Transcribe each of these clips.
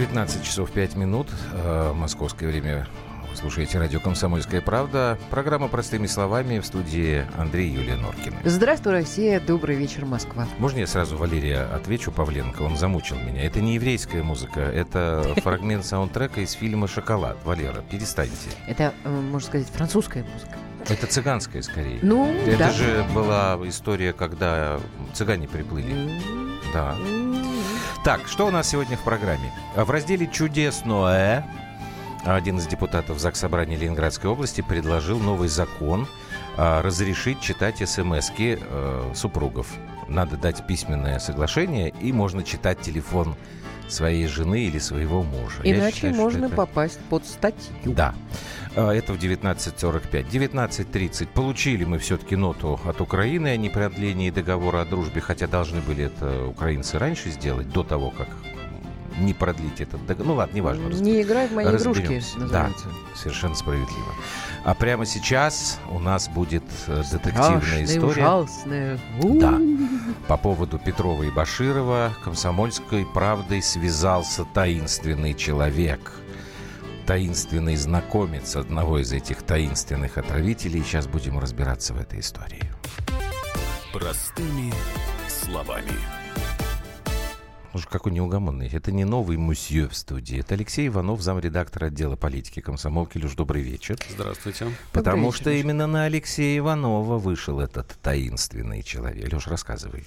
19 часов 5 минут. Э, московское время. Вы слушаете радио «Комсомольская правда». Программа «Простыми словами» в студии Андрей Юлия Норкина. Здравствуй, Россия. Добрый вечер, Москва. Можно я сразу Валерия отвечу Павленко? Он замучил меня. Это не еврейская музыка. Это фрагмент саундтрека из фильма «Шоколад». Валера, перестаньте. Это, э, можно сказать, французская музыка. Это цыганская скорее. Ну, Это да. же была история, когда цыгане приплыли. Да. Так, что у нас сегодня в программе? В разделе «Чудесное» один из депутатов Заксобрания Ленинградской области предложил новый закон а, разрешить читать смс-ки э, супругов. Надо дать письменное соглашение, и можно читать телефон своей жены или своего мужа. Я Иначе считаю, можно это- попасть под статью. да. А, Это в 19.45. 19.30. Получили мы все-таки ноту от Украины о непродлении договора о дружбе, хотя должны были это украинцы раньше сделать, до того, как не продлить этот договор. Ну ладно, неважно. Не играй в мои игрушки, разберемся. называется. Да, совершенно справедливо. А прямо сейчас у нас будет э, детективная Страшное, история. ужасное. Да. По поводу Петрова и Баширова комсомольской правдой связался таинственный человек. Таинственный знакомец одного из этих таинственных отравителей. Сейчас будем разбираться в этой истории. Простыми словами. Уж какой неугомонный. Это не новый мусье в студии. Это Алексей Иванов, замредактора отдела политики комсомолки. Леш, добрый вечер. Здравствуйте. Потому вечер, что Леш. именно на Алексея Иванова вышел этот таинственный человек. Леш, рассказывай.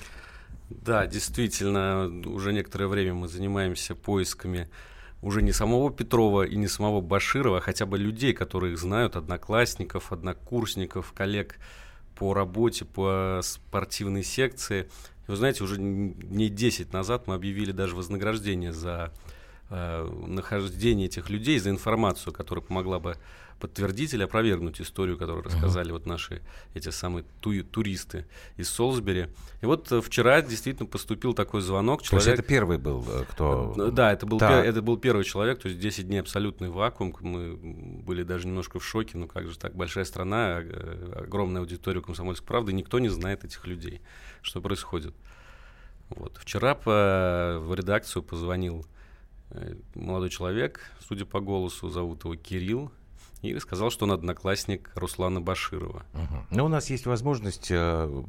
Да, действительно, уже некоторое время мы занимаемся поисками уже не самого Петрова и не самого Баширова, а хотя бы людей, которые их знают, одноклассников, однокурсников, коллег по работе, по спортивной секции. Вы знаете, уже дней 10 назад мы объявили даже вознаграждение за э, нахождение этих людей, за информацию, которая помогла бы подтвердить или опровергнуть историю, которую рассказали вот наши эти самые ту- туристы из Солсбери. И вот э, вчера действительно поступил такой звонок. То есть Человек... это первый был, э, кто... Э, Да, это был, Так. пер- это был первый человек, то есть 10 дней абсолютный вакуум. Мы были даже немножко в шоке. Ну как же так, большая страна, огромная аудитория комсомольской правды, никто не знает этих людей, что происходит. Вот. Вчера по, в редакцию позвонил э, молодой человек, судя по голосу, зовут его Кирилл, и сказал, что он одноклассник Руслана Баширова. Мгм. Ну, у нас есть возможность э,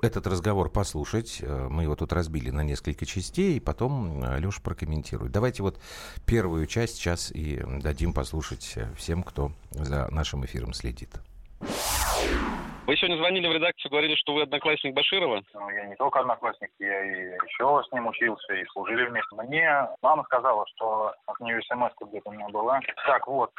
этот разговор послушать. Э, Мы его тут разбили на несколько частей, и потом Леша прокомментирует. Давайте вот первую часть сейчас и дадим послушать э, всем, кто за нашим эфиром следит. Вы сегодня звонили в редакцию, говорили, что вы одноклассник Баширова. Ну, я не только одноклассник, я и еще с ним учился, и служили вместе. Мне мама сказала, что от нее смс где-то у меня была. Так, вот,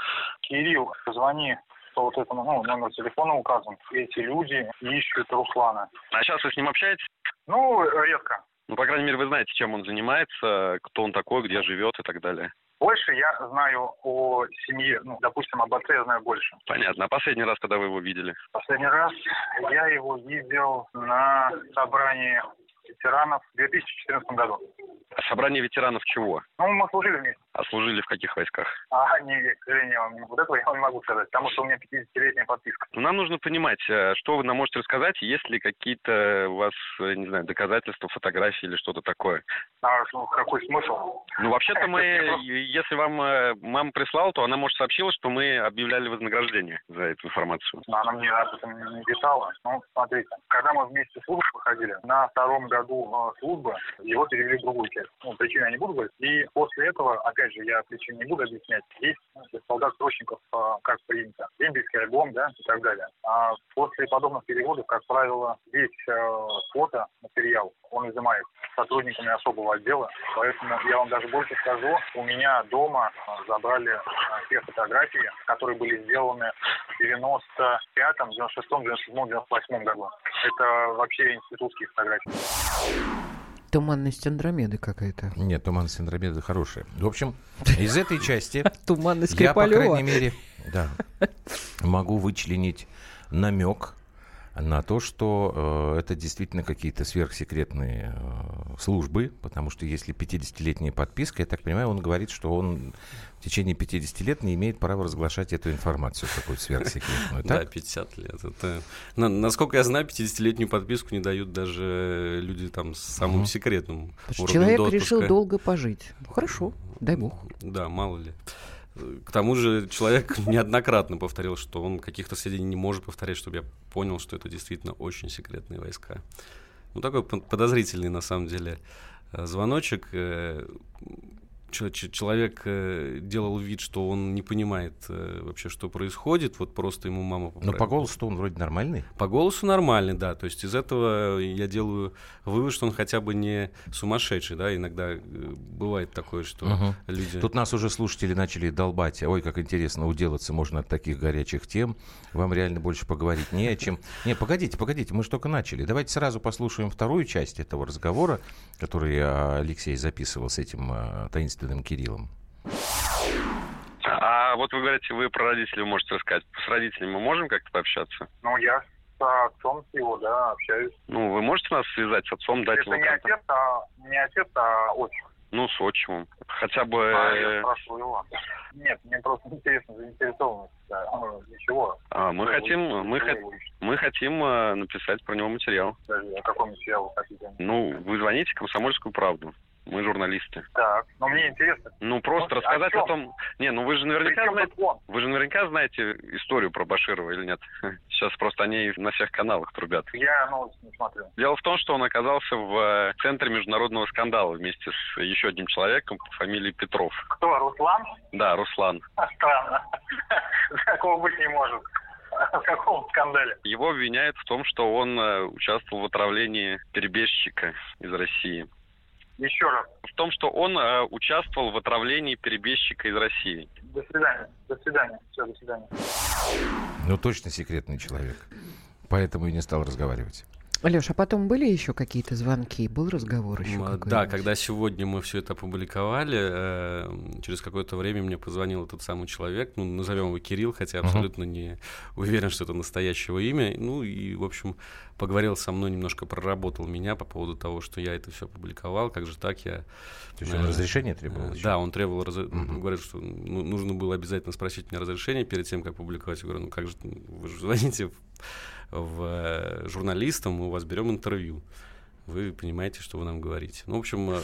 Кирилл, позвони по вот этому, ну, номер телефона указан. Эти люди ищут Руслана. А сейчас вы с ним общаетесь? Ну, редко. Ну, по крайней мере, вы знаете, чем он занимается, кто он такой, где живет и так далее. Больше я знаю о семье, ну, допустим, об отце я знаю больше. Понятно. А последний раз, когда вы его видели? Последний раз я его видел на собрании ветеранов в 2014 году. Собрание ветеранов чего? Ну, мы служили вместе. А служили в каких войсках? А, не, к сожалению, вот этого я вам не могу сказать, потому что у меня 50-летняя подписка. Ну, нам нужно понимать, э, что вы нам можете рассказать, есть ли какие-то у вас, э, не знаю, доказательства, фотографии или что-то такое. А ну, какой смысл? Ну, вообще-то мы, просто- если вам э, мама прислала, то она, может, сообщила, что мы объявляли вознаграждение за эту информацию. Но Она мне об этом не писала. Ну, смотрите, когда мы вместе в службу выходили, на втором году э, службы его перевели в другую часть. Ну, причину я не буду говорить. И после этого, опять же, я причин не буду объяснять. Есть ну, солдат-срочников, э, как принято, дембельский альбом, да, и так далее. А после подобных переводов, как правило, весь э, фото, материал, он изымает сотрудниками особого отдела. Поэтому я вам даже больше скажу, у меня дома э, забрали э, те фотографии, которые были сделаны в 95-м, 96-м, 97-м, 98-м году. Это вообще институтские фотографии. Туманность Андромеды какая-то. Нет, туман Синдромеда хороший. В общем, из этой части Туманность я, по крайней мере, да, могу вычленить намек на то, что э, это действительно какие-то сверхсекретные э, службы, потому что если 50-летняя подписка, я так понимаю, он говорит, что он в течение 50 лет не имеет права разглашать эту информацию какую-то сверхсекретную. Да, Так? 50 лет. Это, насколько я знаю, 50-летнюю подписку не дают даже люди там с самым Мгм. секретным человек допуска. решил долго пожить. Ну, Хорошо, дай бог. Да, мало ли. К тому же человек неоднократно повторил, что он каких-то сведений не может повторять, чтобы я понял, что это действительно очень секретные войска. Ну, такой подозрительный, на самом деле, э, звоночек. Человек э, делал вид, что он не понимает э, вообще, что происходит. Вот просто ему мама Но попра- по голосу он вроде нормальный. по голосу нормальный, да. То есть из этого я делаю вывод, что он хотя бы не сумасшедший, да. Иногда э, бывает такое, что Мгм. люди... Тут нас уже слушатели начали долбать. Ой, как интересно, уделаться можно от таких горячих тем. Вам реально больше поговорить не о чем. Не, погодите, погодите, мы же только начали. Давайте сразу послушаем вторую часть этого разговора, который Алексей записывал с этим а, таинственным Кириллом. А вот вы говорите, вы про родителей можете рассказать. С родителями мы можем как-то пообщаться? Ну, я с отцом с его, да, общаюсь. Ну, вы можете нас связать с отцом, дать Это его не контакт? отец, а не отец, а отчим. Ну, с отчимом. Хотя бы... А я э, спрашиваю его. Нет, мне просто интересно, заинтересованность. Да. Ну, ничего. а, мы хотим, мы, хот- мы хотим э, написать про него материал. Подожди, а какой материал вы хотите? Ну, вы звоните «Комсомольскую правду». Мы журналисты. Так, но мне интересно. Ну, просто Ну, о рассказать о, чем? том... Не, ну вы же наверняка знаете... Вы же наверняка знаете историю про Баширова или нет? Сейчас просто они на всех каналах трубят. Я новости не смотрю. Дело в том, что он оказался в э, центре международного скандала вместе с еще одним человеком по фамилии Петров. Кто, Руслан? Да, Руслан. Странно. Такого быть не может. В каком скандале? Его обвиняют в том, что он э, участвовал в отравлении перебежчика из России. Еще раз. В том, что он э, участвовал в отравлении перебежчика из России. До свидания. До свидания. Все, до свидания. Ну, точно секретный человек. Поэтому и не стал разговаривать. Леш, а потом были еще какие-то звонки? Был разговор еще М, а, какой-нибудь? Да, когда сегодня мы все это опубликовали, э, через какое-то время мне позвонил этот самый человек, ну, назовем его Кирилл, хотя абсолютно не уверен, что это настоящего имя. Ну и, в общем, поговорил со мной, немножко проработал меня по поводу того, что я это все опубликовал, как же так я... То есть он э, разрешение требовал? э, еще? Да, он требовал, раз... Мгм. говорит, что ну, нужно было обязательно спросить меня разрешение перед тем, как публиковать. Я говорю, ну как же, вы же звоните в, э, журналистам, мы у вас берем интервью. Вы понимаете, что вы нам говорите. Ну, в общем, э,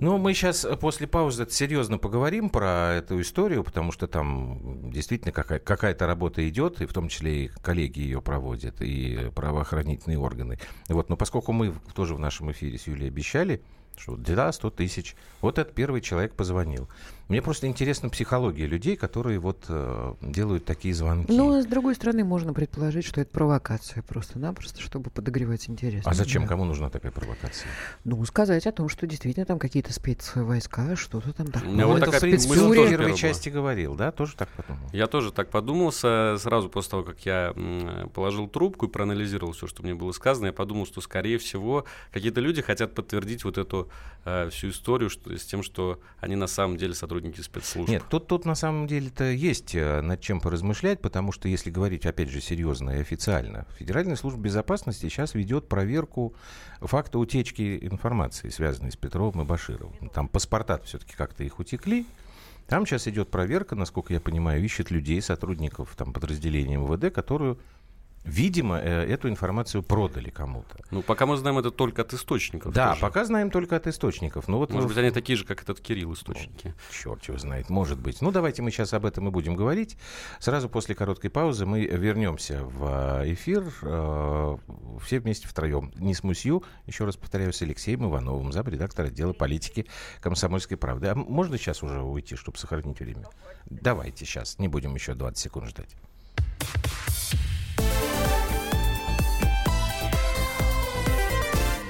Ну, мы сейчас после паузы серьезно поговорим про эту историю, потому что там действительно какая- какая-то работа идет, и в том числе и коллеги ее проводят, и правоохранительные органы. Вот, но поскольку мы тоже в нашем эфире с Юлей обещали, что да, 100 тысяч, вот этот первый человек позвонил. Мне просто интересна психология людей, которые вот э, делают такие звонки. Ну, а с другой стороны, можно предположить, что это провокация просто-напросто, чтобы подогревать интерес. а зачем? Да. Кому нужна такая провокация? Ну, сказать о том, что действительно там какие-то спецвойска, что-то там такое. Ну, вот это, такая в первой части говорил, да? Тоже так подумал? Я тоже так подумал со- сразу после того, как я положил трубку и проанализировал все, что мне было сказано. Я подумал, что, скорее всего, какие-то люди хотят подтвердить вот эту э, всю историю что- с тем, что они на самом деле сотрудники спецслужб. Нет, тут, тут на самом деле-то есть э, над чем поразмышлять, потому что если говорить, опять же, серьезно и официально, Федеральная служба безопасности сейчас ведет проверку факта утечки информации, связанной с Петровым и Башировым. Там паспорта все-таки как-то их утекли. Там сейчас идет проверка, насколько я понимаю, ищет людей, сотрудников там, подразделения МВД, которую, видимо, э, эту информацию продали кому-то. Ну, пока мы знаем это только от источников. Да, тоже. пока знаем только от источников. Но вот Может в- быть, они такие же, как этот Кирилл источники. Черт его знает, может быть. Ну, давайте мы сейчас об этом и будем говорить. Сразу после короткой паузы мы вернемся в э, эфир э, все вместе втроем. Не с Мусью, еще раз повторяю, с Алексеем Ивановым, замредактор отдела политики «Комсомольской правды». А можно сейчас уже уйти, чтобы сохранить время? Давайте сейчас, не будем еще 20 секунд ждать.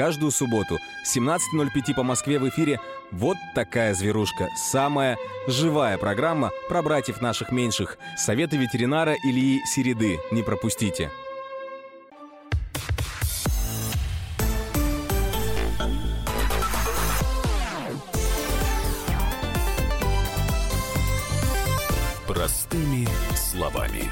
Каждую субботу 17.05 по Москве в эфире «Вот такая зверушка». Самая живая программа про братьев наших меньших. Советы ветеринара Ильи Середы. Не пропустите. Простыми словами.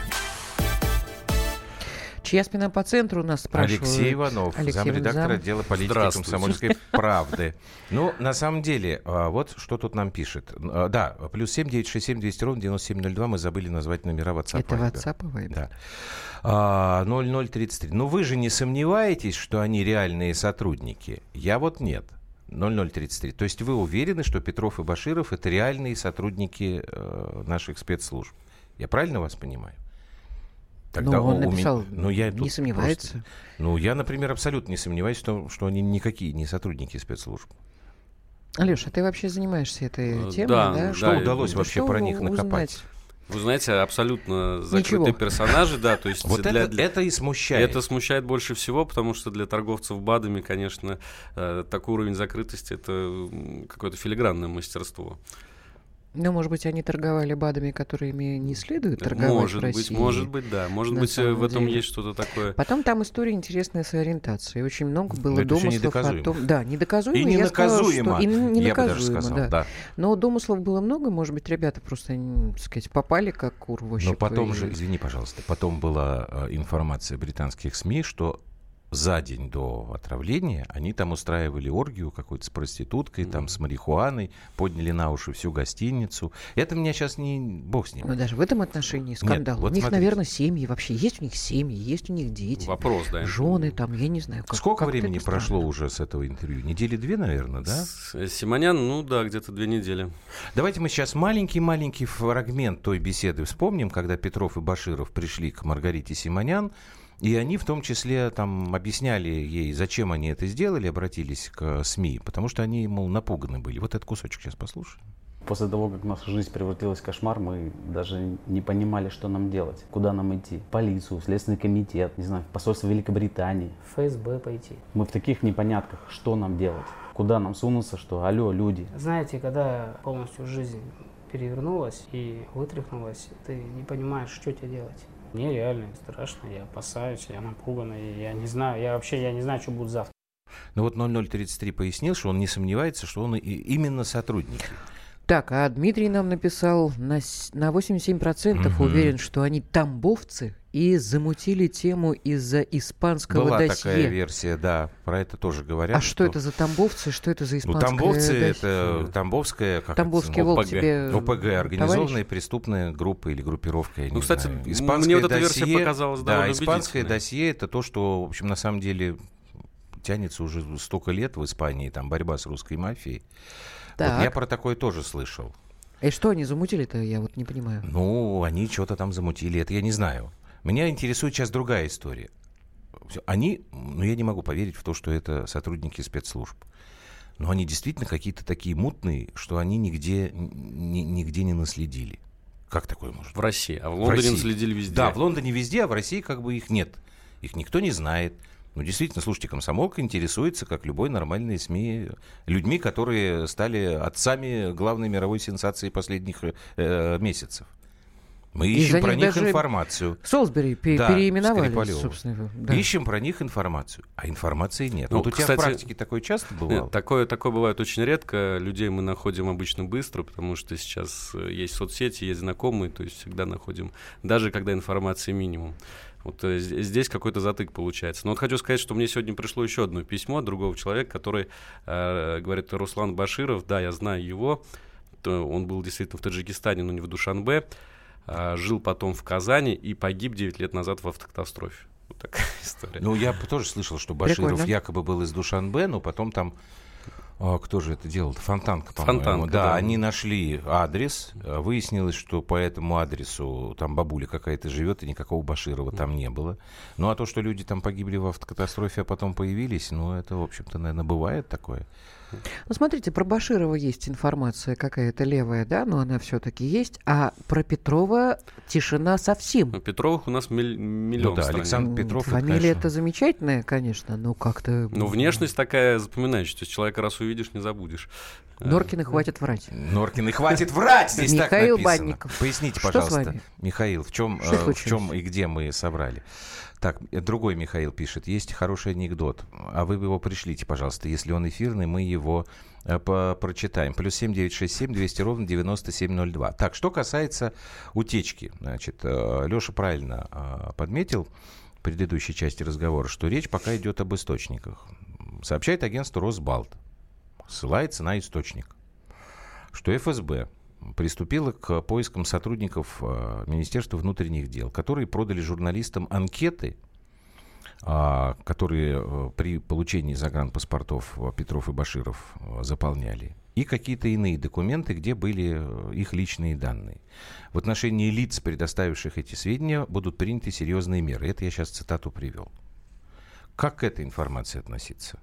Чья спина по центру у нас спрашивают? Алексей Иванов, Алексей замредактор Иванов. отдела политики комсомольской правды. Ну, на самом деле, а, вот что тут нам пишет. А, Да, плюс семь девять шесть семь двести ровно девяносто семь ноль два. Мы забыли назвать номера WhatsApp. Это. WhatsApp и. Да. А, 0033. Ну, вы же не сомневаетесь, что они реальные сотрудники? Я вот нет. 0033. То есть вы уверены, что Петров и Баширов это реальные сотрудники э, наших спецслужб? Я правильно вас понимаю? Ну, он у меня- написал, ну, я не сомневается. просто- ну, я, например, абсолютно не сомневаюсь в том, что они никакие не сотрудники спецслужб. Алеша, ты вообще занимаешься этой Э, темой, да, да? да, Что и- удалось Да вообще что про них узнать? накопать? Вы знаете, абсолютно закрытые Ничего. персонажи, да, то есть Вот для, это, для- это и смущает. это смущает больше всего, потому что для торговцев БАДами, конечно, э, такой уровень закрытости это какое-то филигранное мастерство. Ну, может быть, они торговали БАДами, которыми не следует торговать может в быть, России. может быть, да. Может на быть, э, в этом деле. есть что-то такое. Потом там история интересная с ориентацией. Очень много было Но это домыслов о том... Да, недоказуемо. И я сказала, ненаказуемо, что- и н- я бы даже ненаказуемо, сказал. да. Да. Но домыслов было много, может быть, ребята просто, так сказать, попали как кур в Но потом и- же, извини, пожалуйста, потом была э, информация британских СМИ, что за день до отравления они там устраивали оргию какой-то с проституткой, там с марихуаной, подняли на уши всю гостиницу. Это меня сейчас не... Бог с ним. Но даже в этом отношении скандал. вот у них, смотрите. наверное, семьи вообще. Есть у них семьи, есть у них дети. Вопрос, да. Жены там, я не знаю. Как, Сколько как-то времени прошло уже с этого интервью? Недели две, наверное, да? С- э, Симонян, ну да, где-то две недели. Давайте мы сейчас маленький-маленький фрагмент той беседы вспомним, когда Петров и Баширов пришли к Маргарите Симонян, и они в том числе там объясняли ей, зачем они это сделали, обратились к СМИ, потому что они, мол, напуганы были. Вот этот кусочек сейчас послушаем. После того, как наша жизнь превратилась в кошмар, мы даже не понимали, что нам делать, куда нам идти. В полицию, в Следственный комитет, не знаю, в посольство Великобритании. В ФСБ пойти. Мы в таких непонятках, что нам делать, куда нам сунуться, что алло, люди. Знаете, когда полностью жизнь перевернулась и вытряхнулась, ты не понимаешь, что тебе делать. Мне реально страшно, я опасаюсь, я напуган, и я не знаю, я вообще я не знаю, что будет завтра. Ну вот 0033 пояснил, что он не сомневается, что он и- именно сотрудники. Так, а Дмитрий нам написал, на, на 87% Мгм. уверен, что они тамбовцы и замутили тему из-за испанского Была досье. такая версия, да, про это тоже говорят. а что это за тамбовцы, что это за Ну, испанское тамбовцы досье? это тамбовская, как Тамбовский это, ОПГ. тебе ОПГ, организованная товарищ? преступная группа или группировка. Я Ну, не кстати, знаю. Испанское мне вот эта версия досье- показалась Да, испанское досье это то, что, в общем, на самом деле тянется уже столько лет в Испании, там борьба с русской мафией. Вот Так. я про такое тоже слышал. И что они замутили-то, я вот не понимаю. Ну, они что-то там замутили, это я не знаю. Меня интересует сейчас другая история. Они, ну, я не могу поверить в то, что это сотрудники спецслужб. Но они действительно какие-то такие мутные, что они нигде, ни- нигде не наследили. Как такое может В России. А в В Лондоне России. следили везде. Да, в Лондоне везде, а в России как бы их нет. Их никто не знает. Ну, действительно, слушайте, комсомолка интересуется, как любой нормальный СМИ, людьми, которые стали отцами главной мировой сенсации последних э, месяцев. Мы ищем за про них них даже информацию. Солсбери пе- Да, переименовали, Скрипалева. собственно. да. Ищем про них информацию, а информации нет. Ну, вот у тебя кстати, в практике такое часто бывало? такое, такое бывает очень редко. Людей мы находим обычно быстро, потому что сейчас э, есть соцсети, есть знакомые, то есть всегда находим, даже когда информации минимум. Вот э, здесь какой-то затык получается. Но вот хочу сказать, что мне сегодня пришло еще одно письмо от другого человека, который э, говорит, Руслан Баширов, да, я знаю его, он был действительно в Таджикистане, но не в Душанбе, а, жил потом в Казани и погиб 9 лет назад в автокатастрофе. Вот такая история. Ну, я тоже слышал, что Баширов Прикольно. якобы был из Душанбе, но потом там... а, кто же это делал? Фонтанка, по-моему. Фонтанка, да, да. они нашли адрес. а, Выяснилось, что по этому адресу там бабуля какая-то живет, и никакого Баширова там не было. Ну, а то, что люди там погибли в автокатастрофе, а потом появились, ну, это, в общем-то, наверное, бывает такое. Ну, смотрите, про Баширова есть информация какая-то левая, да, но она все-таки есть. А про Петрова тишина совсем. Ну, Петровых у нас миль- миллион Ну да. Александр Петров. это, Фамилия конечно, это замечательная, конечно, но как-то... Ну, внешность такая запоминающая. То есть человека раз увидишь, не забудешь. Норкина хватит врать. Норкин, и хватит врать, здесь так Михаил написано. Банников. Поясните, Что с пожалуйста, вами? Михаил, в чем, Что э, в чем и где мы собрали? Так, э, другой Михаил пишет, есть хороший анекдот, а вы его пришлите, пожалуйста, если он эфирный, мы его э, прочитаем. Плюс семь девять шесть семь двести ровно девяносто семь ноль два. Так, что касается утечки, значит, Леша правильно э, подметил в предыдущей части разговора, что речь пока идет об источниках. Сообщает агентство Росбалт, ссылается на источник. Что ФСБ приступила к поискам сотрудников э, Министерства внутренних дел, которые продали журналистам анкеты, а, которые э, при получении загранпаспортов э, Петров и Баширов заполняли, и какие-то иные документы, где были их личные данные. В отношении лиц, предоставивших эти сведения, будут приняты серьезные меры. Это я сейчас цитату привел. Как к этой информации относиться?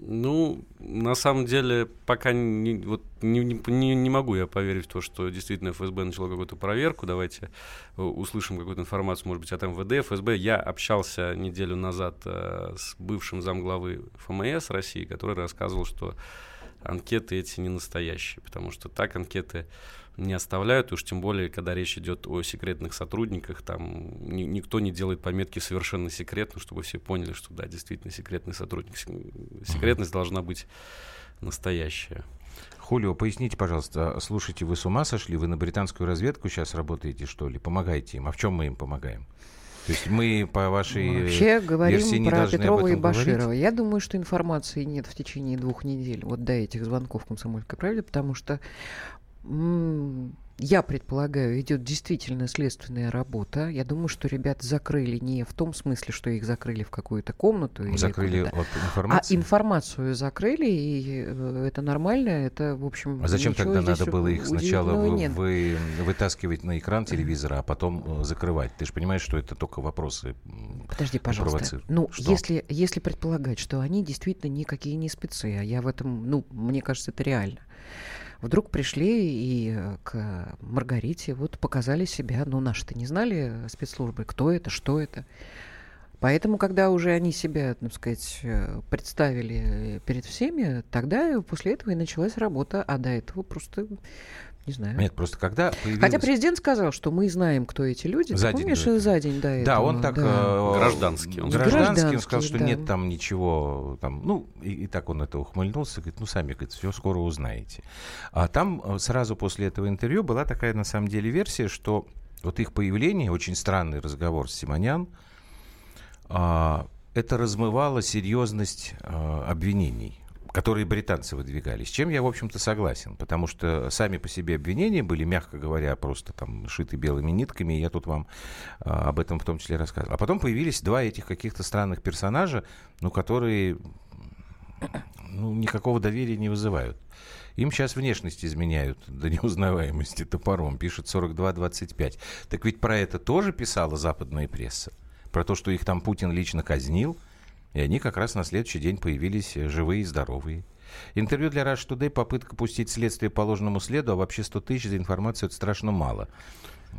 Ну, на самом деле, пока не, вот, не, не, не- могу я поверить в то, что действительно ФСБ начало какую-то проверку. Давайте э, услышим какую-то информацию, может быть, от МВД, ФСБ. Я общался неделю назад э, с бывшим замглавы ФМС России, который рассказывал, что анкеты эти не настоящие, потому что так анкеты не оставляют, уж тем более, когда речь идет о секретных сотрудниках, там ни- никто не делает пометки совершенно секретно, чтобы все поняли, что да, действительно секретный сотрудник. Сек- Секретность должна быть настоящая. Хулио, поясните, пожалуйста, слушайте, вы с ума сошли? Вы на британскую разведку сейчас работаете, что ли? Помогаете им? А в чем мы им помогаем? То есть мы по вашей Вообще говорим версии не про Петрова и этом говорить? Баширова. Я думаю, что информации нет в течение двух недель вот до этих звонков «Комсомольской правде», потому что я предполагаю, идет действительно следственная работа. Я думаю, что ребят закрыли не в том смысле, что их закрыли в какую-то комнату. или Закрыли куда-то, от А информации? информацию закрыли, и э, это нормально, это, в общем... А зачем тогда надо было их сначала вы- вы- вытаскивать на экран телевизора, а потом э, закрывать? Ты же понимаешь, что это только вопросы Подожди, пожалуйста. Ну, Что? если, если предполагать, что они действительно никакие не спецы, а я в этом, ну, мне кажется, это реально. Вдруг пришли и э, к Маргарите вот показали себя, ну, наши-то не знали э, спецслужбы, кто это, что это. Поэтому, когда уже они себя, так сказать, э, представили э, перед всеми, тогда и после этого и началась работа, а до этого просто, не знаю. Нет, просто когда появилась... Хотя президент сказал, что мы знаем, кто эти люди. За Ты день помнишь, за день до этого? Да, он так... э, Гражданский, он гражданский, он Гражданский, сказал, что да. нет там ничего, там, ну, и, и так он это ухмыльнулся, говорит, ну, сами, говорит, все скоро узнаете. А там э, сразу после этого интервью была такая, на самом деле, версия, что вот их появление, очень странный разговор с Симонян, а, это размывало серьезность а, обвинений которые британцы выдвигали, с чем я, в общем-то, согласен, потому что сами по себе обвинения были, мягко говоря, просто там шиты белыми нитками, и я тут вам а, об этом в том числе рассказывал. А потом появились два этих каких-то странных персонажа, ну, которые ну, никакого доверия не вызывают. Им сейчас внешность изменяют до неузнаваемости топором, пишет 42-25. Так ведь про это тоже писала западная пресса. Про то, что их там Путин лично казнил, и они как раз на следующий день появились э, живые и здоровые. Интервью для Rush Today, попытка пустить следствие по ложному следу, а вообще 100 тысяч за информацию это страшно мало.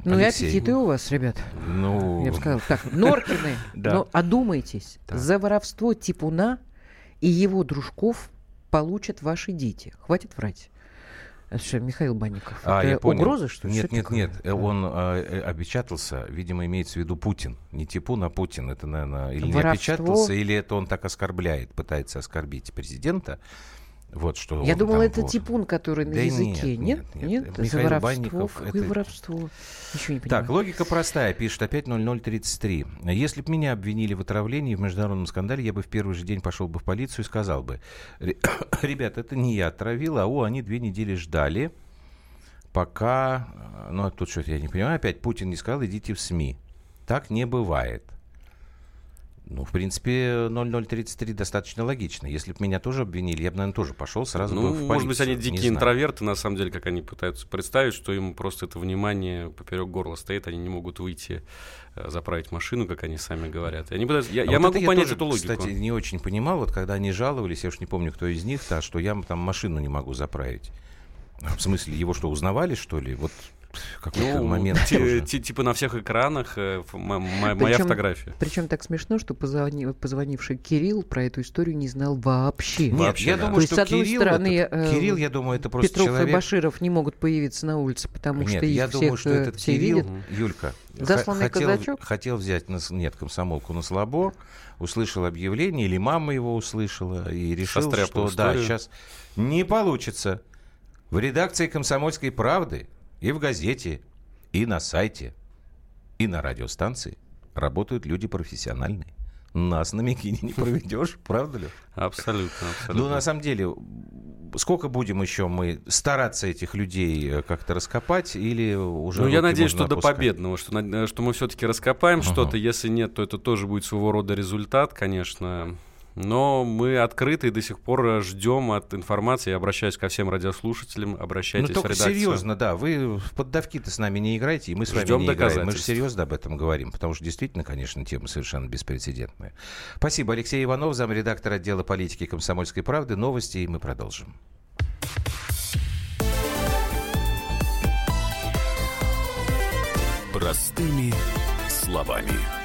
Ну Алексей, и аппетиты у вас, ребят. Ну, Я бы сказал, так, Норкины, Да. но одумайтесь, за воровство Типуна и его дружков получат ваши дети. Хватит врать. Это что, Михаил Банников? А, это я понял. угроза, что ли? Нет, Что нет, такое? нет. э, Он э, э, опечатался, видимо, имеется в виду Путин. Не Типун, а Путин. Это, наверное, или не Воровство. опечатался, или это он так оскорбляет, пытается оскорбить президента. Вот что Я думала, это вор. Типун, который на Да языке. нет, Нет? нет, нет. За Михаил воровство. Банников, это- воровство? Ничего не Так, понимаю. логика простая, пишет опять 0033. Если бы меня обвинили в отравлении в международном скандале, я бы в первый же день пошел бы в полицию и сказал бы, «Ре- ребят, это не я отравил, а о, они две недели ждали, пока, э, ну, а тут что-то я не понимаю, опять Путин не сказал, идите в СМИ. Так не бывает. Ну, в принципе, 0033 достаточно логично. Если бы меня тоже обвинили, я бы, наверное, тоже пошел сразу ну, бы в полицию. может быть, они дикие интроверты, на самом деле, как они пытаются представить, что им просто это внимание поперек горла стоит, они не могут выйти э, заправить машину, как они сами говорят. Они пытаются... Я, А я вот могу это понять тоже, эту логику. Кстати, не очень понимал, вот когда они жаловались, я уж не помню, кто из них, да, что я там машину не могу заправить. В смысле, его что, узнавали, что ли? Вот какой-то Ну, момент. ти- ти- типа на всех экранах э, моя Причем- фотография. Причем так смешно, что позвони- позвонивший Кирилл про эту историю не знал вообще. Нет, Вообще, я да. думаю, То есть, что с одной Кирилл, стороны, этот- э, Кирилл, я думаю, это просто Петров и человек... Баширов не могут появиться на улице, потому Нет, что их я всех думаю, что э, этот все Кирилл, видят. Юлька, Засланный хотел, казачок? хотел взять, на, нет, комсомолку на слабо, услышал объявление, или мама его услышала, и решил, Состряпал что да, историю. сейчас не получится. В редакции «Комсомольской правды» и в газете, и на сайте, и на радиостанции работают люди профессиональные. Нас на Микине не проведешь, правда ли? Абсолютно, абсолютно. Ну, на самом деле, сколько будем еще мы стараться этих людей э, как-то раскопать или уже Ну, я надеюсь, что до опускать? победного, что, на- что мы все-таки раскопаем Ага. что-то. Если нет, то это тоже будет своего рода результат, конечно. Но мы открыты и до сих пор ждем от информации. Я обращаюсь ко всем радиослушателям, Ну, обращайтесь в только редакцию. серьезно, да, вы в поддавки-то с нами не играете, и мы с вами Ждем не играем. Мы же серьезно об этом говорим, потому что действительно, конечно, тема совершенно беспрецедентная. Спасибо. Алексей Иванов, замредактор отдела политики «Комсомольской правды». Новости, и мы продолжим. Простыми словами.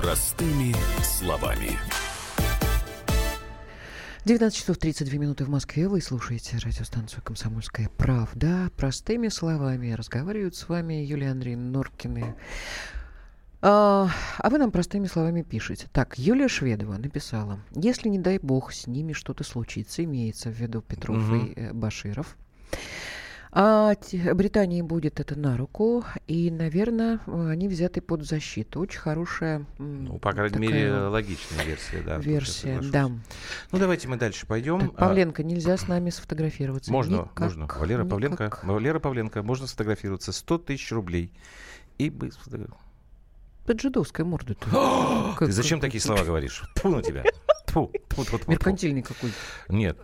Простыми словами. 19 часов 32 минуты в Москве. Вы слушаете радиостанцию «Комсомольская правда». Простыми словами разговаривают с вами Юлия Андреевна Норкина. А, а вы нам простыми словами пишете. Так, Юлия Шведова написала. Если, не дай бог, с ними что-то случится, имеется в виду Петров Мгм. и э, Баширов, а Британии будет это на руку, и, наверное, они взяты под защиту. Очень хорошая Ну, по крайней такая мере, логичная версия, да. версия. Да. Ну, давайте мы дальше пойдем. Так, Павленко, нельзя с нами сфотографироваться. Можно, Никак, можно. Валера Павленко, никак. Валера Павленко, можно сфотографироваться. 100 тысяч рублей. И бы сфотографировал. Это жидовская морда. Ты зачем такие слова говоришь? Тьфу на тебя. Тьфу, тьфу, тьфу, тьфу. Меркантильный какой. Нет.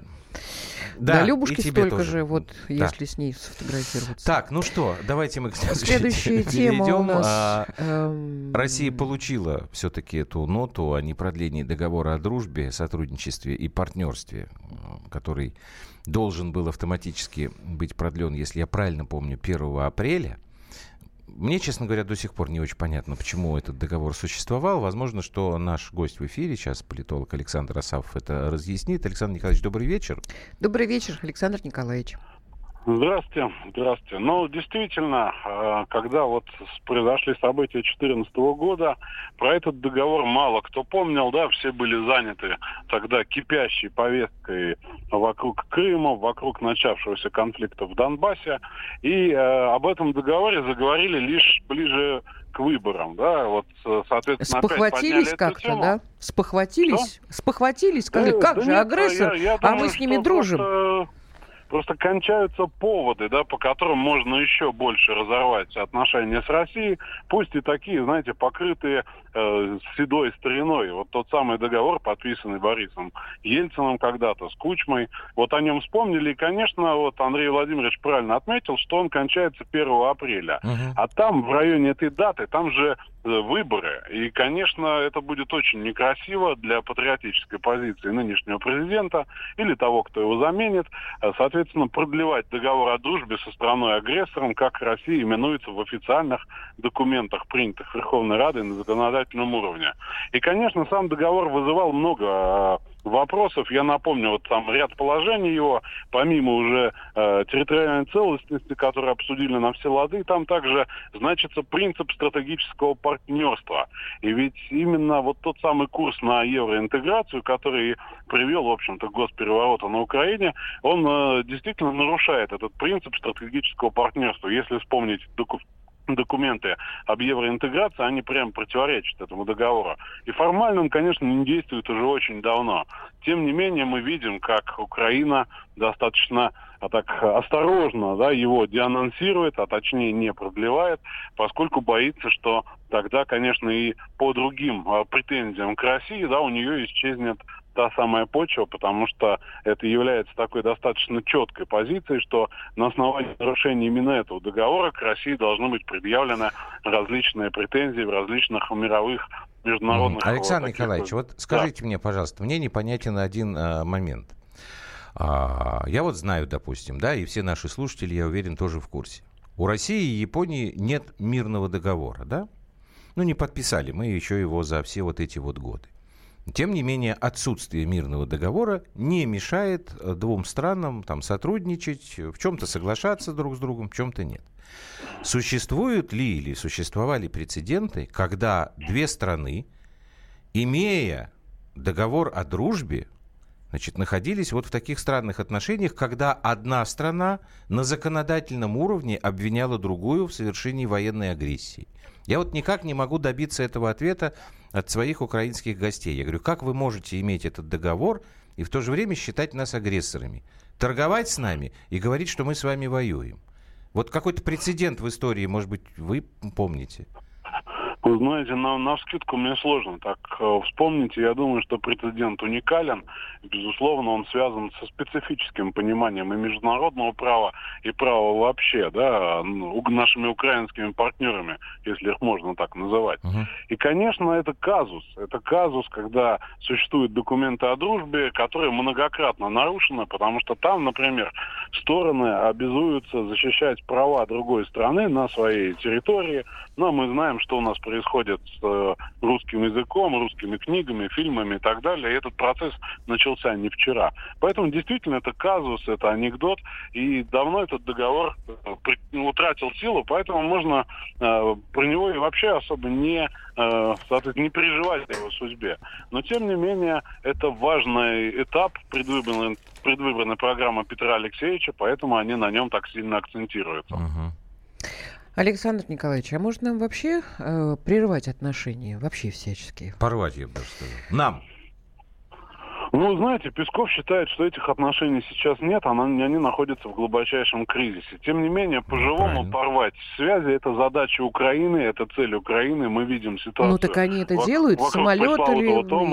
Да, и Любушке тебе столько тоже. же, вот, Да. если с ней сфотографироваться. Так, ну что, давайте мы к следующей, теме тема у перейдем. нас. А, эм, Россия получила все-таки эту ноту о непродлении договора о дружбе, сотрудничестве и партнерстве, э, который должен был автоматически быть продлен, если я правильно помню, 1 апреля. Мне, честно говоря, до сих пор не очень понятно, почему этот договор существовал. Возможно, что наш гость в эфире, сейчас политолог Александр Асавов, это разъяснит. Александр Николаевич, добрый вечер. Добрый вечер, Александр Николаевич. Здравствуйте, здравствуйте. Ну, действительно, э, когда вот произошли события 2014 года, про этот договор мало кто помнил, да, все были заняты тогда кипящей повесткой вокруг Крыма, вокруг начавшегося конфликта в Донбассе, и э, об этом договоре заговорили лишь ближе к выборам, да, вот, э, соответственно, Спохватились как-то, да? Спохватились? Спохватились? Сказали, Э, как да же, нет, агрессор, я- я а думаю, мы с ними что дружим. Просто, просто кончаются поводы, да, по которым можно еще больше разорвать отношения с Россией, пусть и такие, знаете, покрытые э, седой стариной. Вот тот самый договор, подписанный Борисом Ельциным когда-то, с Кучмой, вот о нем вспомнили, и, конечно, вот Андрей Владимирович правильно отметил, что он кончается 1 апреля. А там, в районе этой даты, там же э, выборы. И, конечно, это будет очень некрасиво для патриотической позиции нынешнего президента или того, кто его заменит. Э, Соответственно, продлевать договор о дружбе со страной-агрессором, как Россия именуется в официальных документах, принятых Верховной Радой на законодательном уровне. И, конечно, сам договор вызывал много э, вопросов. Я напомню, вот там ряд положений его, помимо уже э, территориальной целостности, которые обсудили на все лады, там также значится принцип стратегического партнерства. И ведь именно вот тот самый курс на евроинтеграцию, который привел, в общем-то, к госпереворота на Украине, он э, действительно нарушает этот принцип стратегического партнерства. Если вспомнить доку документы об евроинтеграции, они прям противоречат этому договору. И формально он, конечно, не действует уже очень давно. Тем не менее, мы видим, как Украина достаточно а так осторожно да, его деанонсирует, а точнее не продлевает, поскольку боится, что тогда, конечно, и по другим а, претензиям к России да, у нее исчезнет та самая почва, потому что это является такой достаточно четкой позицией, что на основании нарушения именно этого договора к России должны быть предъявлены различные претензии в различных мировых международных... Александр Николаевич, вот скажите да. мне, пожалуйста, мне непонятен один э, момент. А, я вот знаю, допустим, да, и все наши слушатели, я уверен, тоже в курсе. У России и Японии нет мирного договора, да? Ну, не подписали мы еще его за все вот эти вот годы. Тем не менее, отсутствие мирного договора не мешает э, двум странам там, сотрудничать, в чем-то соглашаться друг с другом, в чем-то нет. Существуют ли или существовали прецеденты, когда две страны, имея договор о дружбе, значит, находились вот в таких странных отношениях, когда одна страна на законодательном уровне обвиняла другую в совершении военной агрессии. Я вот никак не могу добиться этого ответа от своих украинских гостей. Я говорю, как вы можете иметь этот договор и в то же время считать нас агрессорами? Торговать с нами и говорить, что мы с вами воюем. Вот какой-то прецедент в истории, может быть, вы помните? Вы знаете, на, на скидку мне сложно так э, вспомнить. Я думаю, что прецедент уникален. Безусловно, он связан со специфическим пониманием и международного права, и права вообще, да, нашими украинскими партнерами, если их можно так называть. Uh-huh. И, конечно, это казус. Это казус, когда существуют документы о дружбе, которые многократно нарушены, потому что там, например, стороны обязуются защищать права другой страны на своей территории. Но мы знаем, что у нас происходит происходит с э, русским языком, русскими книгами, фильмами и так далее. И этот процесс начался не вчера. Поэтому действительно это казус, это анекдот. И давно этот договор э, утратил силу, поэтому можно э, про него и вообще особо не, не переживать о его судьбе. Но тем не менее это важный этап предвыборной, предвыборной программы Петра Алексеевича, поэтому они на нем так сильно акцентируются. Uh-huh. Александр Николаевич, а может нам вообще э, прервать отношения, вообще всяческие? Порвать, я бы даже сказал. Нам. Ну, знаете, Песков считает, что этих отношений сейчас нет, а они находятся в глубочайшем кризисе. Тем не менее, по-живому порвать связи – это задача Украины, это цель Украины. Мы видим ситуацию. Ну, так они это делают, самолеты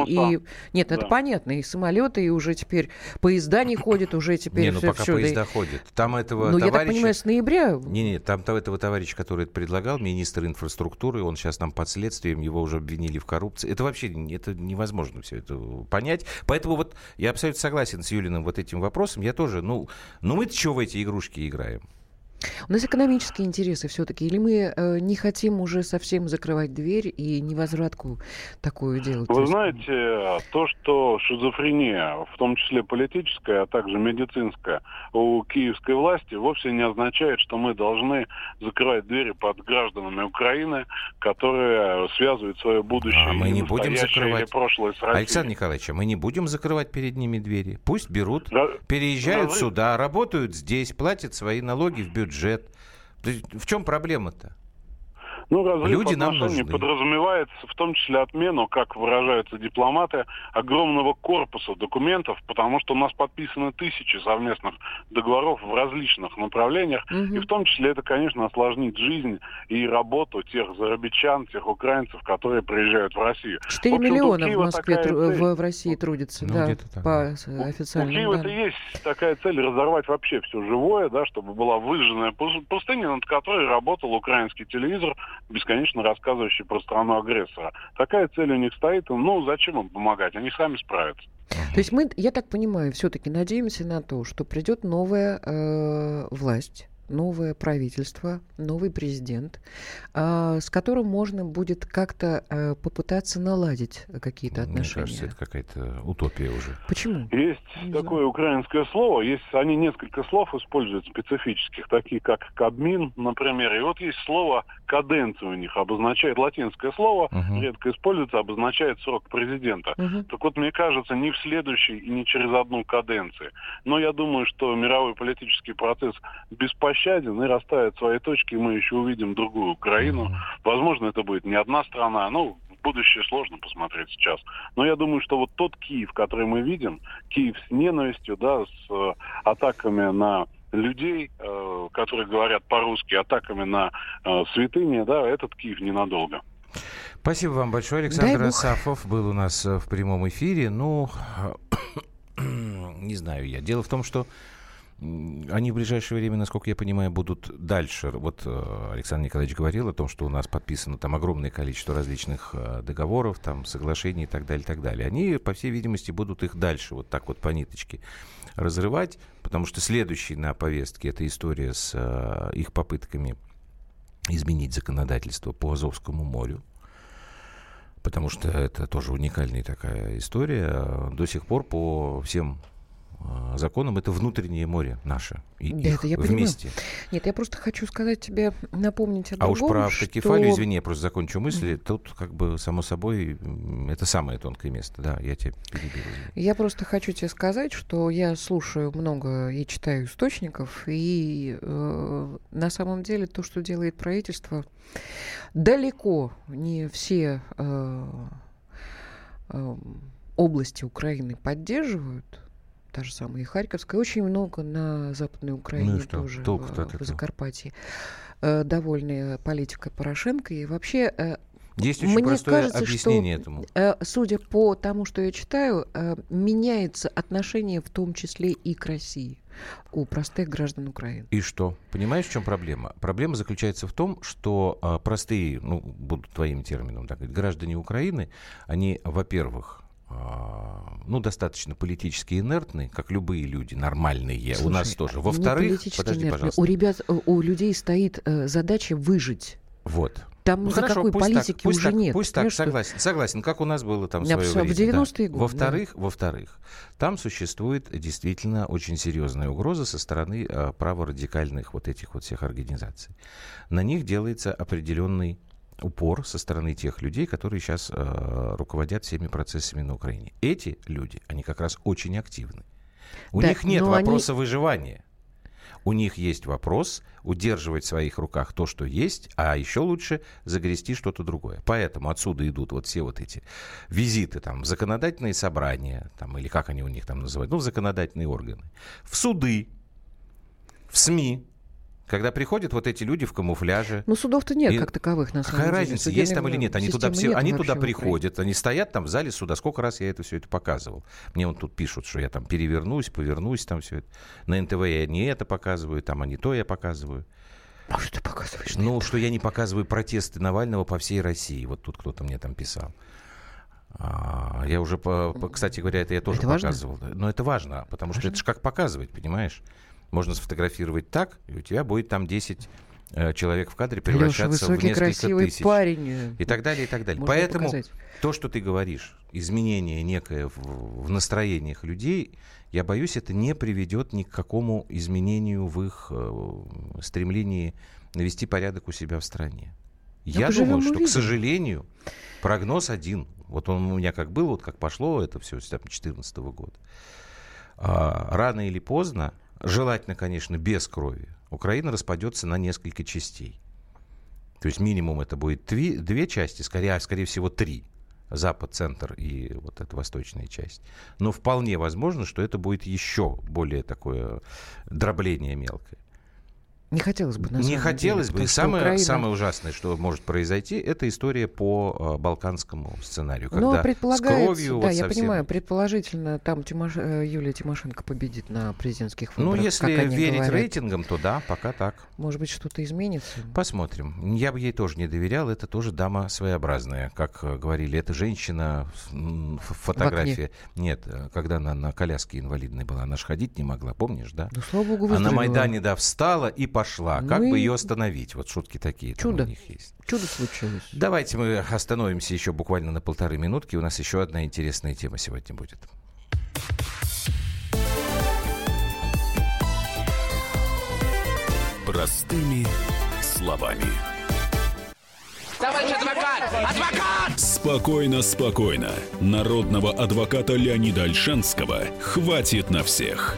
и... Нет, да. это понятно, и самолеты, и уже теперь поезда не ходят, уже теперь Не, ну пока все, поезда ходят. Там этого Ну, товарища... я так понимаю, с ноября... Не-не, там этого товарища, который это предлагал, министр инфраструктуры, он сейчас там под следствием, его уже обвинили в коррупции. Это вообще это невозможно все это понять. Поэтому вот я абсолютно согласен с Юлиным вот этим вопросом. Я тоже, ну, ну мы-то что в эти игрушки играем? У нас экономические интересы все-таки, или мы э, не хотим уже совсем закрывать дверь и невозвратку такую делать? Вы знаете, то, что шизофрения, в том числе политическая, а также медицинская, у киевской власти вовсе не означает, что мы должны закрывать двери под гражданами Украины, которые связывают свое будущее а мы не будем закрывать. прошлое с Россией. Александр Николаевич, а мы не будем закрывать перед ними двери. Пусть берут, да, переезжают да, сюда, работают здесь, платят свои налоги в бюджет бюджет. В чем проблема-то? Ну, разрыв Люди нам нужны. подразумевается в том числе отмену, как выражаются дипломаты, огромного корпуса документов, потому что у нас подписаны тысячи совместных договоров в различных направлениях, угу. и в том числе это, конечно, осложнит жизнь и работу тех зарабичан, тех украинцев, которые приезжают в Россию. 4 миллиона в Москве, в, в России трудятся, ну, да, по официальным У Киева это есть такая цель разорвать вообще все живое, да, чтобы была выжженная пустыня, над которой работал украинский телевизор, бесконечно рассказывающий про страну агрессора. Такая цель у них стоит, ну зачем им помогать, они сами справятся. То есть мы, я так понимаю, все-таки надеемся на то, что придет новая э, власть, новое правительство, новый президент, а, с которым можно будет как-то а, попытаться наладить какие-то Мне отношения. кажется, это какая-то утопия уже. Почему? Есть такое украинское слово, есть они несколько слов используют специфических, такие как кабмин, например, и вот есть слово каденция у них, обозначает латинское слово, Мгм. редко используется, обозначает срок президента. Мгм. Так вот, мне кажется, не в следующей и не через одну каденции. Но я думаю, что мировой политический процесс беспощаден и расставит свои точки, и мы еще увидим другую Украину. Возможно, это будет не одна страна, ну, в будущее сложно посмотреть сейчас. Но я думаю, что вот тот Киев, который мы видим, Киев с ненавистью, да, с э, атаками на людей, э, которые говорят по-русски, атаками на э, святыни, да, этот Киев ненадолго. Спасибо вам большое. Александр бог. Асафов был у нас э, в прямом эфире. Ну, не знаю я. Дело в том, что они в ближайшее время, насколько я понимаю, будут дальше. Вот э, Александр Николаевич говорил о том, что у нас подписано там огромное количество различных э, договоров, там соглашений и так далее, и так далее. Они, по всей видимости, будут их дальше вот так вот по ниточке разрывать, потому что следующий на повестке это история с э, их попытками изменить законодательство по Азовскому морю потому что это тоже уникальная такая история. До сих пор по всем законам это внутреннее море наше. И Да, их это я понимаю. вместе. Нет, я просто хочу сказать тебе, напомнить о А уж другом, про автокефалию, что- извини, я просто закончу мысли. Тут, как бы, само собой, это самое тонкое место. Да, я тебя перебил. Я просто хочу тебе сказать, что я слушаю много и читаю источников, и э, на самом деле то, что делает правительство, далеко не все э, э, области Украины поддерживают. Та же самая и Харьковская. Очень много на Западной Украине Ну что? тоже, Толку-то э, в этого? Закарпатье, э, довольны политикой Порошенко. И вообще э, Есть очень мне простое кажется, объяснение что, этому. э, судя по тому, что я читаю, э, меняется отношение в том числе и к России у простых граждан Украины. И что? Понимаешь, в чем проблема? Проблема заключается в том, что а, простые, ну, будут твоим термином, так сказать, граждане Украины, они, во-первых, а, ну, достаточно политически инертны, как любые люди, нормальные, у нас Слушай, тоже. не Во-вторых, подожди, инертные. пожалуйста. У ребят, э, у людей стоит э, задача выжить. Вот. Там Ну, никакой пусть политики так, пусть уже так, нет. Пусть так, что- согласен, согласен. Как у нас было там в Да, свое всё, в время. 90-е да. годы, Во-вторых, во-вторых, там существует действительно очень серьезная угроза со стороны а, праворадикальных вот этих вот всех организаций. На них делается определенный упор со стороны тех людей, которые сейчас э, руководят всеми процессами на Украине. Эти люди, они как раз очень активны. У Да, них нет но они- вопроса выживания. У них есть вопрос удерживать в своих руках то, что есть, а еще лучше загрести что-то другое. Поэтому отсюда идут вот все вот эти визиты там, в законодательные собрания, там, или как они у них там называют, ну, в законодательные органы, в суды, в СМИ, когда приходят вот эти люди в камуфляже. Ну, судов-то нет И как таковых, на самом Какая деле. разница, есть там или нет? Они туда, все, они туда приходят, они стоят там в зале суда. Сколько раз я это все это показывал? Мне вот тут пишут, что я там перевернусь, повернусь, там все это. На НТВ я не это показываю, там, а не то я показываю. А что ты показываешь? Ну, что я не показываю протесты Навального по всей России. Вот тут кто-то мне там писал. А, я уже, по, по- кстати говоря, это я тоже Это важно? показывал. Но это важно, потому что это же как показывать, понимаешь? Можно сфотографировать так, и у тебя будет там 10 э, человек в кадре Леша, превращаться в высокий, несколько красивый тысяч. парень. И так далее, и так далее. Можно Поэтому показать. то, что ты говоришь, изменение некое в, в настроениях людей, я боюсь, это не приведет ни к какому изменению в их э, стремлении навести порядок у себя в стране. Я поживем, думаю, что, к увидим. сожалению, прогноз один. Вот он у меня как был, вот как пошло это все с 2014 года. А, рано или поздно, желательно, конечно, без крови, Украина распадется на несколько частей. То есть минимум это будет тви- две части, скорее, а скорее всего три. Запад, центр и вот эта восточная часть. Но вполне возможно, что это будет еще более такое дробление мелкое. Не хотелось бы, на Не хотелось деле, бы. И самое, Украина- самое ужасное, что может произойти, это история по э, балканскому сценарию. Ну, Когда с предполагается, кровью да, вот я совсем- понимаю, предположительно, там Тимош- э, Юлия Тимошенко победит на президентских Ну, выборах, если как они верить говорят. рейтингам, то да, пока так. Может быть, что-то изменится? Посмотрим. Я бы ей тоже не доверял. Это тоже дама своеобразная. Как э, говорили, это женщина ф- фотография. Нет, э, когда она на коляске инвалидной была, она же ходить не могла, помнишь, да? Ну, слава богу, А на выздоровела. Майдане, да, встала и пошла. Ну как бы и ее остановить? Вот шутки такие Чудо. у них есть. Чудо случилось. Давайте мы остановимся еще буквально на полторы минутки. У нас еще одна интересная тема сегодня будет. Простыми словами. Товарищ адвокат! Адвокат! Спокойно, спокойно. Народного адвоката Леонида Альшанского хватит на всех.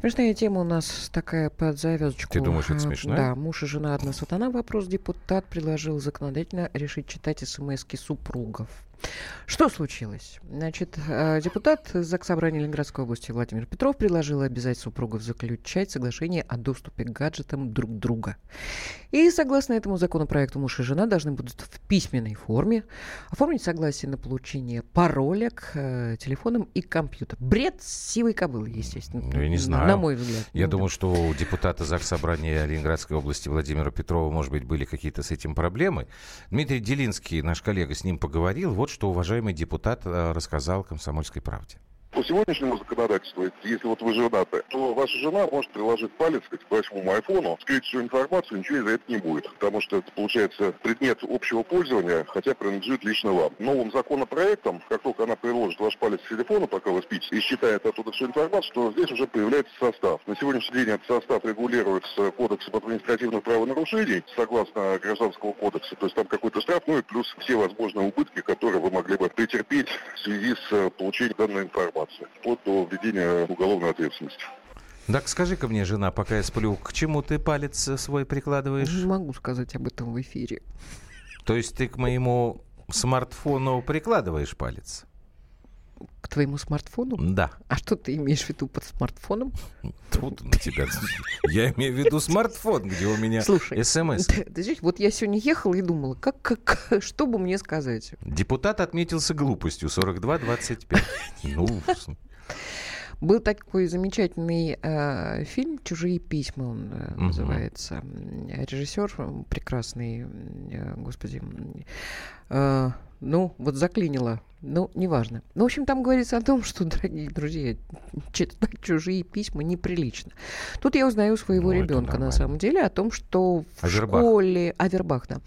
Смешная тема у нас такая под завязочку. Ты думаешь, это смешная? Да, муж и жена одна сатана. Вопрос депутат предложил законодательно решить читать смс супругов. Что случилось? Значит, э, депутат Заксобрания Ленинградской области Владимир Петров предложил обязать супругов заключать соглашение о доступе к гаджетам друг друга. И согласно этому законопроекту муж и жена должны будут в письменной форме оформить согласие на получение пароля к э, телефонам и компьютерам. Бред сивой кобылы, естественно. Ну, я не знаю. На мой взгляд. Я Ну, думаю, что у депутата ЗАГС Собрания Ленинградской области Владимира Петрова, может быть, были какие-то с этим проблемы. Дмитрий Делинский, наш коллега, с ним поговорил. Вот что уважаемый депутат э, рассказал «Комсомольской правде». По сегодняшнему законодательству, если вот вы женаты, то ваша жена может приложить палец сказать, к вашему айфону, скрыть всю информацию, ничего из-за этого не будет. Потому что это получается предмет общего пользования, хотя принадлежит лично вам. Новым законопроектом, как только она приложит ваш палец к телефону, пока вы спите, и считает оттуда всю информацию, то здесь уже появляется состав. На сегодняшний день этот состав регулируется Кодексом административных правонарушений, согласно Гражданского кодекса. То есть там какой-то штраф, ну и плюс все возможные убытки, которые вы могли бы претерпеть в связи с э, получением данной информации, вплоть до введения уголовной ответственности. Так скажи-ка мне, жена, пока я сплю, к чему ты палец свой прикладываешь? Не могу сказать об этом в эфире. То есть ты к моему смартфону прикладываешь палец? Твоему смартфону? Да. А что ты имеешь в виду под смартфоном? Тут на тебя. Я имею в виду смартфон, где у меня Слушай, смс. Ты, ты знаешь, вот я сегодня ехала и думала, как, как, что бы мне сказать? Депутат отметился глупостью 42-25. Ну, Был такой замечательный э, фильм «Чужие письма», он э, Мгм. называется. Режиссер прекрасный, э, господи, э, ну, вот заклинило, ну, неважно. Ну, в общем, там говорится о том, что, дорогие друзья, читать чужие письма неприлично. Тут я узнаю своего Ну, ребенка, на самом деле, о том, что в Авербах. школе... Авербах, да.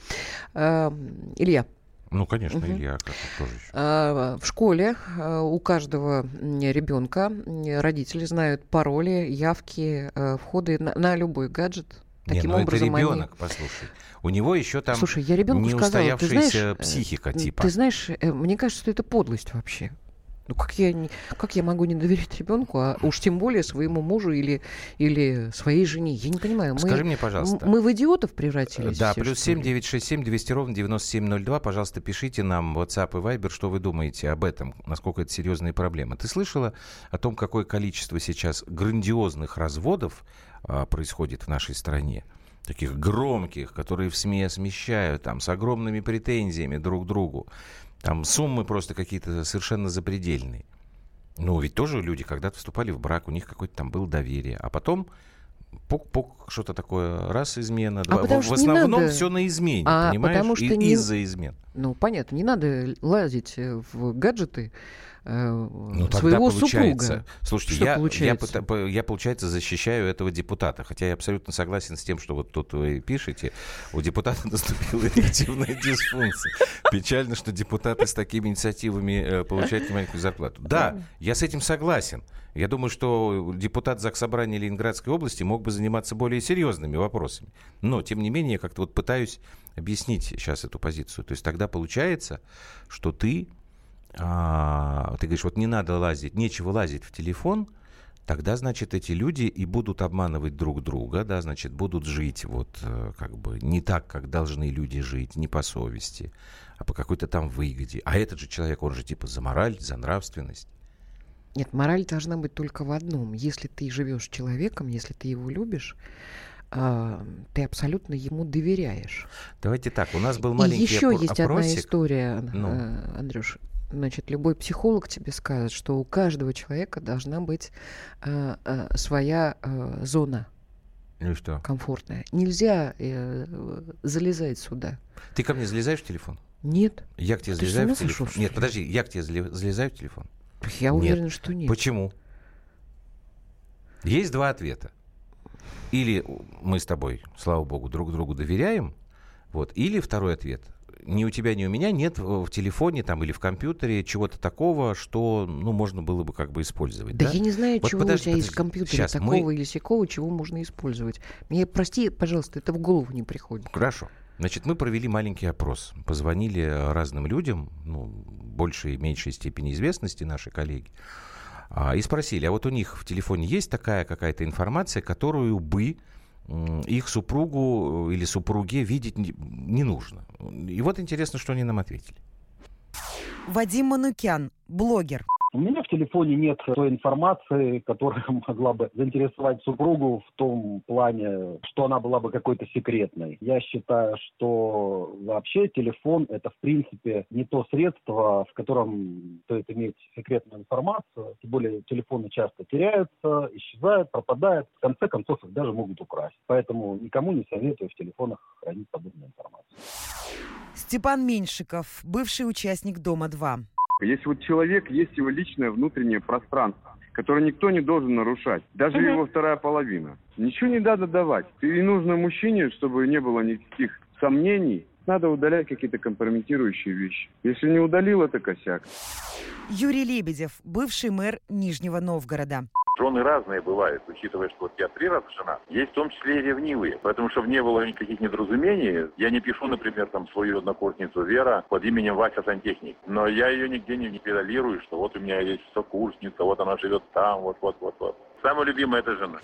Э, Илья, ну, конечно, Мгм. Илья тоже еще. а, В школе а, у каждого ребенка родители знают пароли, явки, э, входы на, на любой гаджет. Таким ну образом, это они- ребенок, послушай. У него еще там Слушай, я ребенку не сказала, ты знаешь, э, психика типа. Ты знаешь, э, мне кажется, что это подлость вообще. Ну как я, не- как я могу не доверять ребенку, а уж тем более своему мужу или, или своей жене? Я не понимаю. Мы, Скажи мне, пожалуйста. Мы в идиотов превратились? Да, все, плюс что ли? 7 967 200 ровно 9702. Пожалуйста, пишите нам в WhatsApp и Viber, что вы думаете об этом, насколько это серьезные проблемы. Ты слышала о том, какое количество сейчас грандиозных разводов а, происходит в нашей стране? Таких громких, которые в СМИ осмещают, там, с огромными претензиями друг к другу. Там суммы просто какие-то совершенно запредельные. Ну, ведь тоже люди когда-то вступали в брак, у них какое-то там было доверие. А потом пук-пук, что-то такое, раз измена, два. А в, в основном надо. все на измене, А понимаешь? потому что И- не- Из-за измен. Ну, понятно, не надо лазить э, в гаджеты Ну, тогда своего получается. супруга. Слушайте, Что я, получается? Я, я, получается, защищаю этого депутата. Хотя я абсолютно согласен с тем, что вот тут вы пишете. У депутата наступила эрективная дисфункция. Печально, что депутаты с такими инициативами э, получают маленькую зарплату. Да, я с этим согласен. Я думаю, что депутат Заксобрания Ленинградской области мог бы заниматься более серьезными вопросами. Но, тем не менее, я как-то вот пытаюсь объяснить сейчас эту позицию. То есть тогда получается, что ты а, ты говоришь, вот не надо лазить, нечего лазить в телефон, тогда, значит, эти люди и будут обманывать друг друга, да, значит, будут жить вот э, как бы не так, как должны люди жить, не по совести, а по какой-то там выгоде. А этот же человек, он же типа за мораль, за нравственность. Нет, мораль должна быть только в одном. Если ты живешь с человеком, если ты его любишь, а, ты абсолютно ему доверяешь. Давайте так, у нас был маленький И еще опор- есть одна история, Ну. э, Андрюш. Значит, любой психолог тебе скажет, что у каждого человека должна быть э, э, своя э, зона Ну и что? комфортная. Нельзя э, залезать сюда. Ты ко мне залезаешь в телефон? Нет. Я к тебе Ты залезаю в телефон? сошел, Нет, подожди, я к тебе зале- залезаю в телефон? Я Нет. уверена, что нет. Почему? Есть два ответа. Или мы с тобой, слава богу, друг другу доверяем, вот, или второй ответ. Ни у тебя, ни у меня нет в телефоне там, или в компьютере чего-то такого, что ну, можно было бы как бы использовать. Да, Да, я не знаю, Вот чего подожди, у тебя есть в подожди. компьютере Щас, такого мы- или сякого, чего можно использовать. Мне, прости, пожалуйста, это в голову не приходит. Хорошо. Значит, мы провели маленький опрос. Позвонили разным людям, ну, большей и меньшей степени известности наши коллеги, а, и спросили, а вот у них в телефоне есть такая какая-то информация, которую бы их супругу э, или супруге видеть не, не нужно. И вот интересно, что они нам ответили. Вадим Манукян, блогер. У меня в телефоне нет той информации, которая могла бы заинтересовать супругу в том плане, что она была бы какой-то секретной. Я считаю, что вообще телефон это в принципе не то средство, в котором стоит иметь секретную информацию. Тем более телефоны часто теряются, исчезают, пропадают. В конце концов их даже могут украсть. Поэтому никому не советую в телефонах хранить подобную информацию. Степан Меньшиков, бывший участник Дома-2. Если вот человек есть его личное внутреннее пространство, которое никто не должен нарушать, даже Мгм. его вторая половина, ничего не надо давать. И нужно мужчине, чтобы не было никаких сомнений, надо удалять какие-то компрометирующие вещи. Если не удалил, это косяк. Юрий Лебедев, бывший мэр Нижнего Новгорода. Жены разные бывают, учитывая, что вот я три раза жена. Есть в том числе и ревнивые. Поэтому, чтобы не было никаких недоразумений, я не пишу, например, там свою однокурсницу Вера под именем Вася Сантехник. Но я ее нигде не, педалирую, что вот у меня есть сокурсница, вот она живет там, вот, вот, вот, вот. Самая любимая это жена.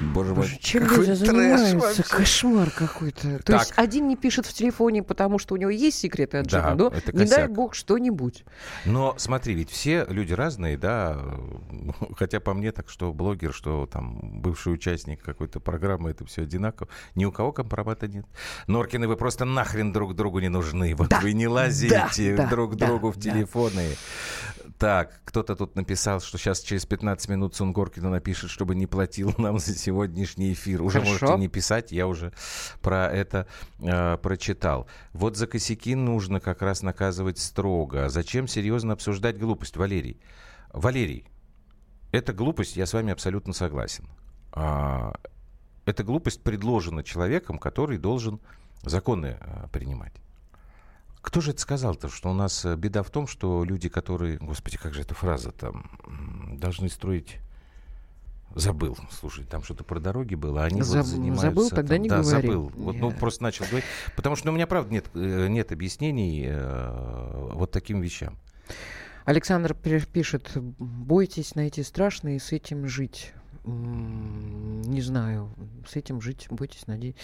Боже мой, Чем какой люди занимаются? вообще. Кошмар какой-то. То Так. есть один не пишет в телефоне, потому что у него есть секреты от Да, жены, но это не дай косяк. бог что-нибудь. Но смотри, ведь все люди разные, да, хотя по мне так, что блогер, что там бывший участник какой-то программы, это все одинаково. Ни у кого компромата нет. Норкины, вы просто нахрен друг другу не нужны. Вот Да, вы не лазите да, да, друг да, другу в да. Так, кто-то тут написал, что сейчас через 15 минут Сунгоркину напишет, чтобы не платил нам за сегодняшний эфир. Уже Хорошо. можете не писать, я уже про это э, прочитал. Вот за косяки нужно как раз наказывать строго. А зачем серьезно обсуждать глупость, Валерий? Валерий, это глупость, я с вами абсолютно согласен. А, эта глупость предложена человеком, который должен законы а, принимать. Кто же это сказал-то, что у нас э, беда в том, что люди, которые... Господи, как же эта фраза там? Должны строить... Забыл, слушай, там что-то про дороги было, а они Заб- вот занимаются... забыл, тогда там- не да, говори. забыл. Вот, ну, просто начал говорить. Потому что ну, у меня, правда, нет, э, нет объяснений э, вот таким вещам. Александр пи- пишет, бойтесь найти страшное и с этим жить. Не знаю, с этим жить, бойтесь, надеюсь.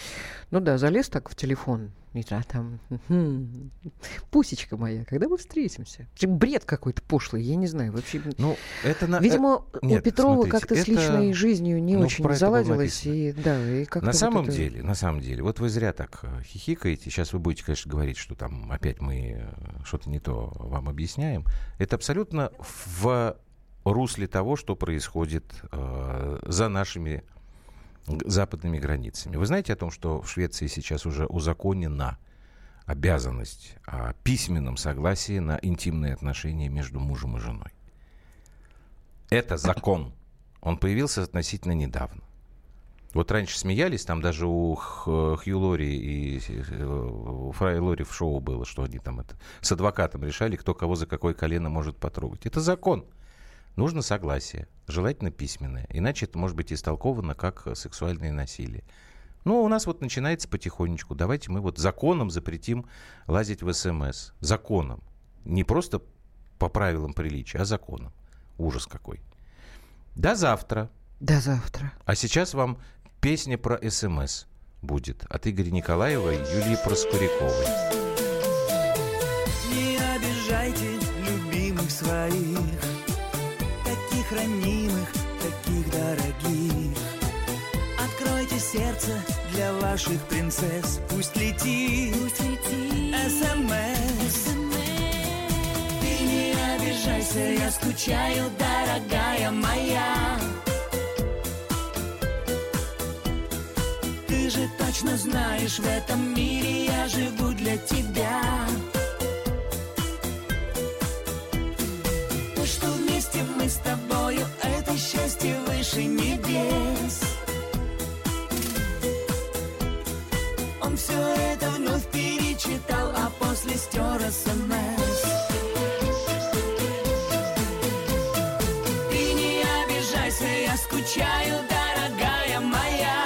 Ну да, залез так в телефон, и а там, «Мгм, пусечка моя, когда мы встретимся? Бред какой-то пошлый, я не знаю, вообще. Ну, это на... Видимо, э, у нет, Петрова смотрите, как-то с это- личной жизнью не ну, очень заладилось, и да, и как-то На вот самом это- деле, на самом деле, вот вы зря так э, хихикаете. Сейчас вы будете, конечно, говорить, что там опять мы э, что-то не то вам объясняем. Это абсолютно в русле того, что происходит э, за нашими западными границами. Вы знаете о том, что в Швеции сейчас уже узаконена обязанность о письменном согласии на интимные отношения между мужем и женой. Это закон. Он появился относительно недавно. Вот раньше смеялись, там даже у Хью Лори и э, Фрай Лори в шоу было, что они там это с адвокатом решали, кто кого за какое колено может потрогать. Это закон. Нужно согласие, желательно письменное, иначе это может быть истолковано как э, сексуальное насилие. Ну, у нас вот начинается потихонечку. Давайте мы вот законом запретим лазить в СМС. Законом. Не просто по правилам приличия, а законом. Ужас какой. До завтра. До завтра. А сейчас вам песня про СМС будет от Игоря Николаева и Юлии Проскуряковой. Таких ранимых, таких дорогих. Откройте сердце для ваших принцесс Пусть летит, Пусть летит. СМС. Ты не обижайся, я скучаю, дорогая моя Ты же точно знаешь, в этом мире я живу для тебя То, что вместе мы с счастье выше небес Он все это вновь перечитал, а после стер СМС. Ты не обижайся, я скучаю, дорогая моя.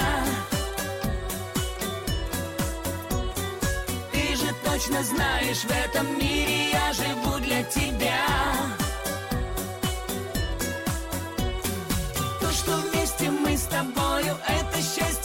Ты же точно знаешь, в этом мире я живу для тебя. Тобою, это счастье